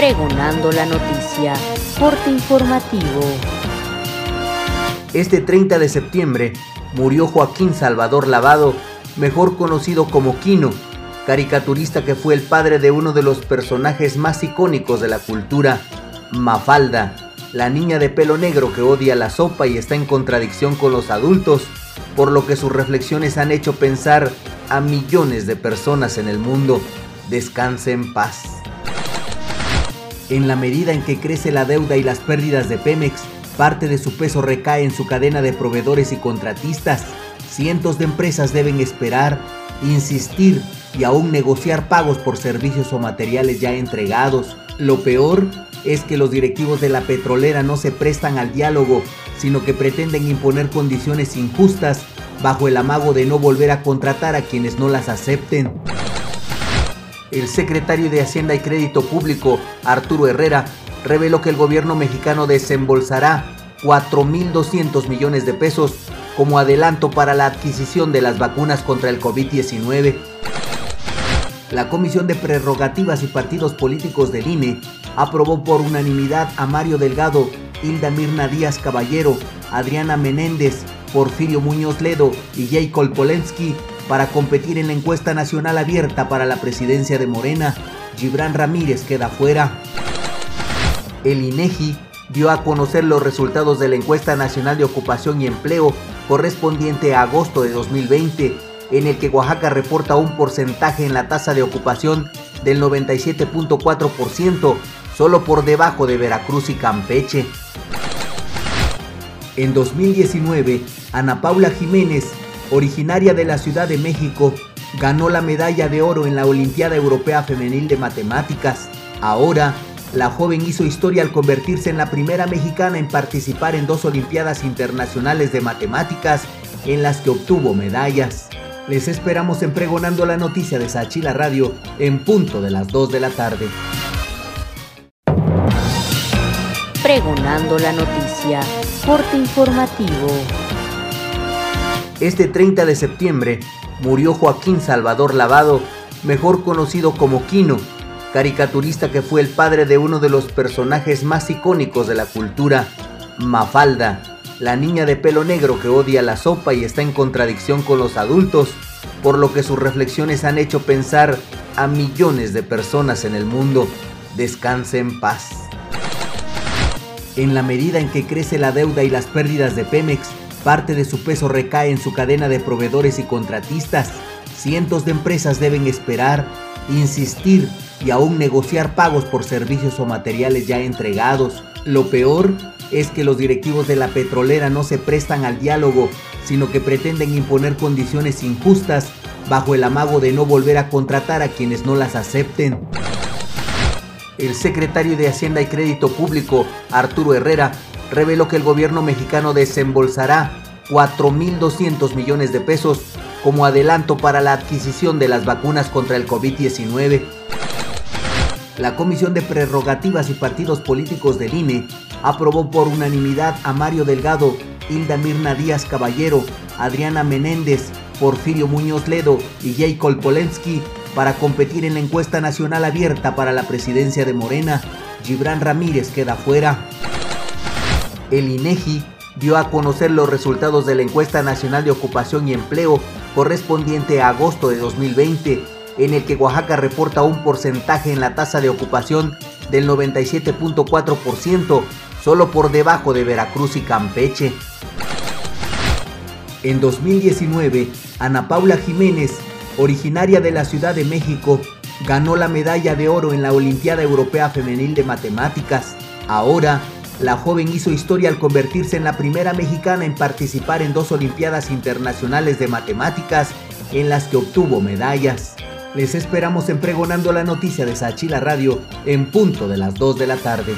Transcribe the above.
Pregonando la noticia. Corte informativo. Este 30 de septiembre murió Joaquín Salvador Lavado, mejor conocido como Quino, caricaturista que fue el padre de uno de los personajes más icónicos de la cultura, Mafalda, la niña de pelo negro que odia la sopa y está en contradicción con los adultos, por lo que sus reflexiones han hecho pensar a millones de personas en el mundo. Descanse en paz. En la medida en que crece la deuda y las pérdidas de Pemex, parte de su peso recae en su cadena de proveedores y contratistas. Cientos de empresas deben esperar, insistir y aún negociar pagos por servicios o materiales ya entregados. Lo peor es que los directivos de la petrolera no se prestan al diálogo, sino que pretenden imponer condiciones injustas bajo el amago de no volver a contratar a quienes no las acepten. El secretario de Hacienda y Crédito Público, Arturo Herrera, reveló que el gobierno mexicano desembolsará 4.200 millones de pesos como adelanto para la adquisición de las vacunas contra el COVID-19. La Comisión de Prerrogativas y Partidos Políticos del INE aprobó por unanimidad a Mario Delgado, Hilda Mirna Díaz Caballero, Adriana Menéndez, Porfirio Muñoz Ledo y Jay Polensky para competir en la encuesta nacional abierta para la presidencia de Morena. Gibran Ramírez queda fuera. El INEGI dio a conocer los resultados de la encuesta nacional de ocupación y empleo correspondiente a agosto de 2020, en el que Oaxaca reporta un porcentaje en la tasa de ocupación del 97.4%, solo por debajo de Veracruz y Campeche. En 2019, Ana Paula Jiménez originaria de la Ciudad de México, ganó la medalla de oro en la Olimpiada Europea Femenil de Matemáticas. Ahora, la joven hizo historia al convertirse en la primera mexicana en participar en dos Olimpiadas Internacionales de Matemáticas en las que obtuvo medallas. Les esperamos en Pregonando la Noticia de Sachila Radio en punto de las 2 de la tarde. Pregonando la Noticia, corte informativo. Este 30 de septiembre murió Joaquín Salvador Lavado, mejor conocido como Quino, caricaturista que fue el padre de uno de los personajes más icónicos de la cultura, Mafalda, la niña de pelo negro que odia la sopa y está en contradicción con los adultos, por lo que sus reflexiones han hecho pensar a millones de personas en el mundo. Descanse en paz. En la medida en que crece la deuda y las pérdidas de Pemex, Parte de su peso recae en su cadena de proveedores y contratistas. Cientos de empresas deben esperar, insistir y aún negociar pagos por servicios o materiales ya entregados. Lo peor es que los directivos de la petrolera no se prestan al diálogo, sino que pretenden imponer condiciones injustas bajo el amago de no volver a contratar a quienes no las acepten. El secretario de Hacienda y Crédito Público, Arturo Herrera, reveló que el gobierno mexicano desembolsará 4.200 millones de pesos como adelanto para la adquisición de las vacunas contra el COVID-19. La Comisión de Prerrogativas y Partidos Políticos del INE aprobó por unanimidad a Mario Delgado, Hilda Mirna Díaz Caballero, Adriana Menéndez, Porfirio Muñoz Ledo y Jay Polensky para competir en la encuesta nacional abierta para la presidencia de Morena. Gibran Ramírez queda fuera el INEGI dio a conocer los resultados de la encuesta nacional de ocupación y empleo correspondiente a agosto de 2020, en el que Oaxaca reporta un porcentaje en la tasa de ocupación del 97.4%, solo por debajo de Veracruz y Campeche. En 2019, Ana Paula Jiménez, originaria de la Ciudad de México, ganó la medalla de oro en la Olimpiada Europea Femenil de Matemáticas. Ahora, la joven hizo historia al convertirse en la primera mexicana en participar en dos Olimpiadas Internacionales de Matemáticas en las que obtuvo medallas. Les esperamos en Pregonando la Noticia de Sachila Radio en punto de las 2 de la tarde.